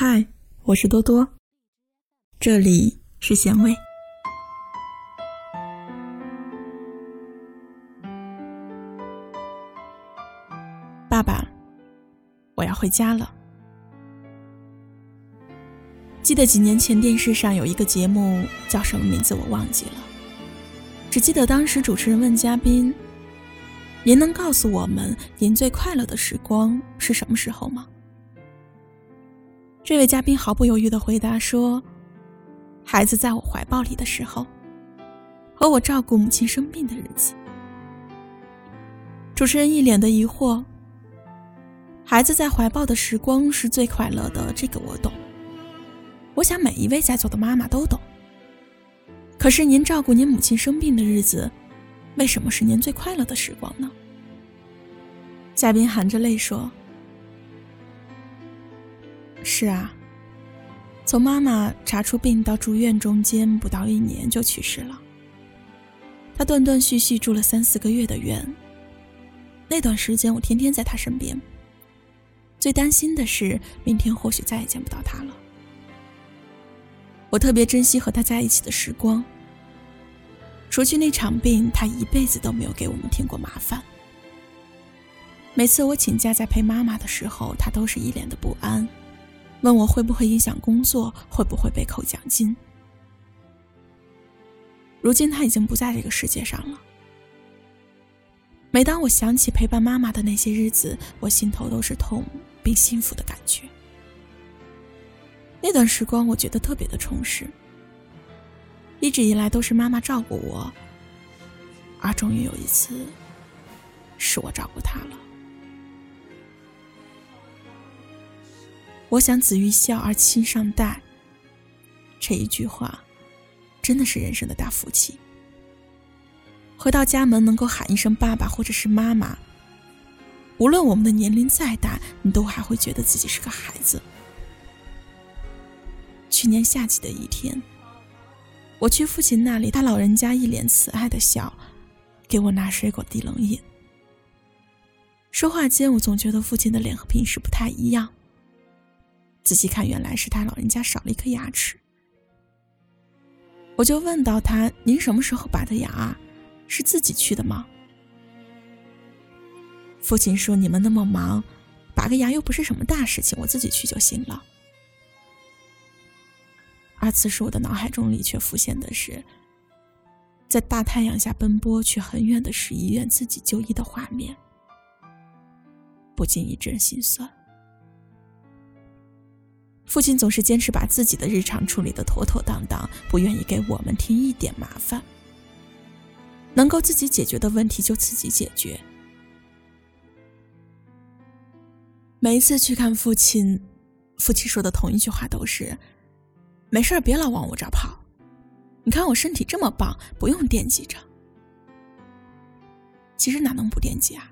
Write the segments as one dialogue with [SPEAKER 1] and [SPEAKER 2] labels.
[SPEAKER 1] 嗨，我是多多，这里是咸味。爸爸，我要回家了。记得几年前电视上有一个节目，叫什么名字我忘记了，只记得当时主持人问嘉宾：“您能告诉我们您最快乐的时光是什么时候吗？”这位嘉宾毫不犹豫的回答说：“孩子在我怀抱里的时候，和我照顾母亲生病的日子。”主持人一脸的疑惑：“孩子在怀抱的时光是最快乐的，这个我懂。我想每一位在座的妈妈都懂。可是您照顾您母亲生病的日子，为什么是您最快乐的时光呢？”嘉宾含着泪说。是啊，从妈妈查出病到住院中间不到一年就去世了。她断断续续住了三四个月的院，那段时间我天天在她身边。最担心的是明天或许再也见不到她了。我特别珍惜和她在一起的时光。除去那场病，她一辈子都没有给我们添过麻烦。每次我请假在陪妈妈的时候，她都是一脸的不安。问我会不会影响工作，会不会被扣奖金？如今他已经不在这个世界上了。每当我想起陪伴妈妈的那些日子，我心头都是痛并幸福的感觉。那段时光，我觉得特别的充实。一直以来都是妈妈照顾我，而终于有一次，是我照顾她了。我想子欲孝而亲尚待。这一句话，真的是人生的大福气。回到家门能够喊一声爸爸或者是妈妈，无论我们的年龄再大，你都还会觉得自己是个孩子。去年夏季的一天，我去父亲那里，他老人家一脸慈爱的笑，给我拿水果递冷饮。说话间，我总觉得父亲的脸和平时不太一样。仔细看，原来是他老人家少了一颗牙齿。我就问到他：“您什么时候拔的牙？是自己去的吗？”父亲说：“你们那么忙，拔个牙又不是什么大事情，我自己去就行了。”而此时我的脑海中里却浮现的是，在大太阳下奔波去很远的市医院自己就医的画面，不禁一阵心酸。父亲总是坚持把自己的日常处理的妥妥当当，不愿意给我们添一点麻烦。能够自己解决的问题就自己解决。每一次去看父亲，父亲说的同一句话都是：“没事，别老往我这儿跑。你看我身体这么棒，不用惦记着。”其实哪能不惦记啊？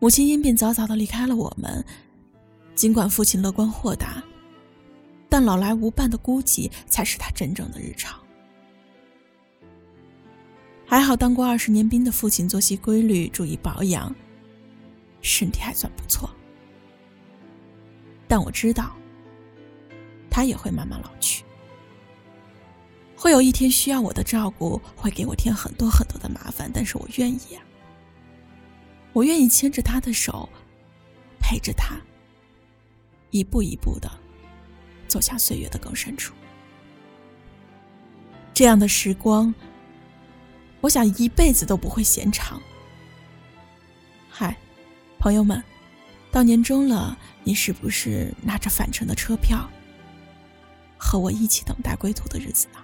[SPEAKER 1] 母亲因病早早的离开了我们。尽管父亲乐观豁达，但老来无伴的孤寂才是他真正的日常。还好当过二十年兵的父亲作息规律，注意保养，身体还算不错。但我知道，他也会慢慢老去，会有一天需要我的照顾，会给我添很多很多的麻烦。但是我愿意啊，我愿意牵着他的手，陪着他。一步一步的走向岁月的更深处，这样的时光，我想一辈子都不会嫌长。嗨，朋友们，到年终了，你是不是拿着返程的车票，和我一起等待归途的日子呢？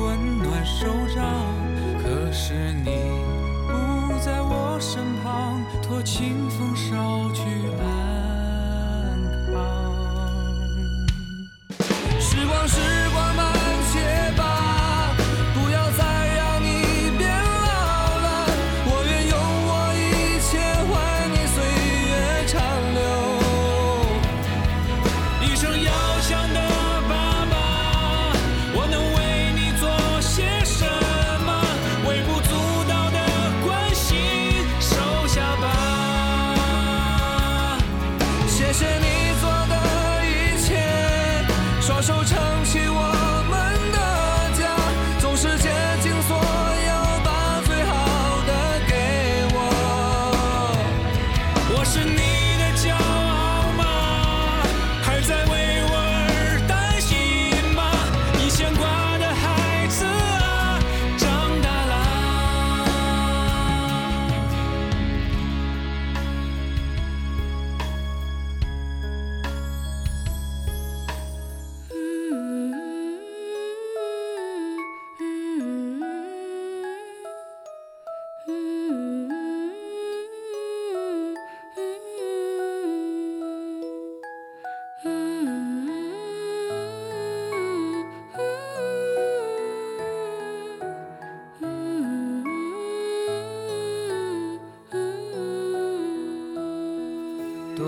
[SPEAKER 2] 是你不在我身旁，托清风捎去安
[SPEAKER 3] 我是
[SPEAKER 2] 你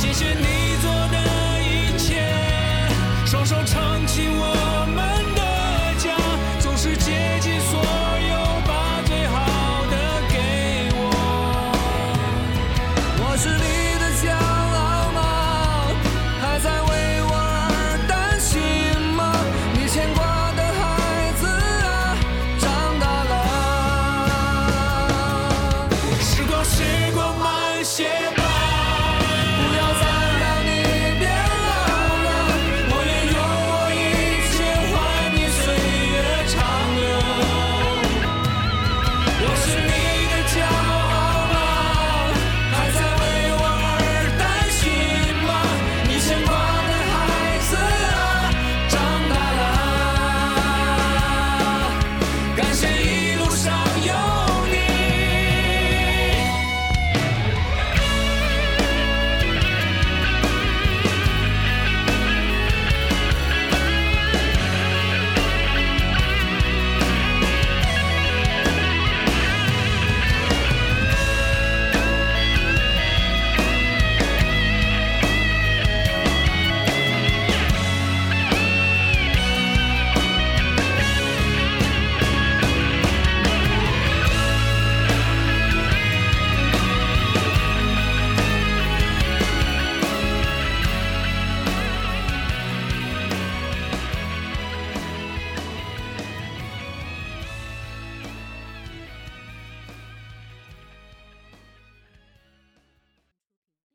[SPEAKER 3] 谢谢你。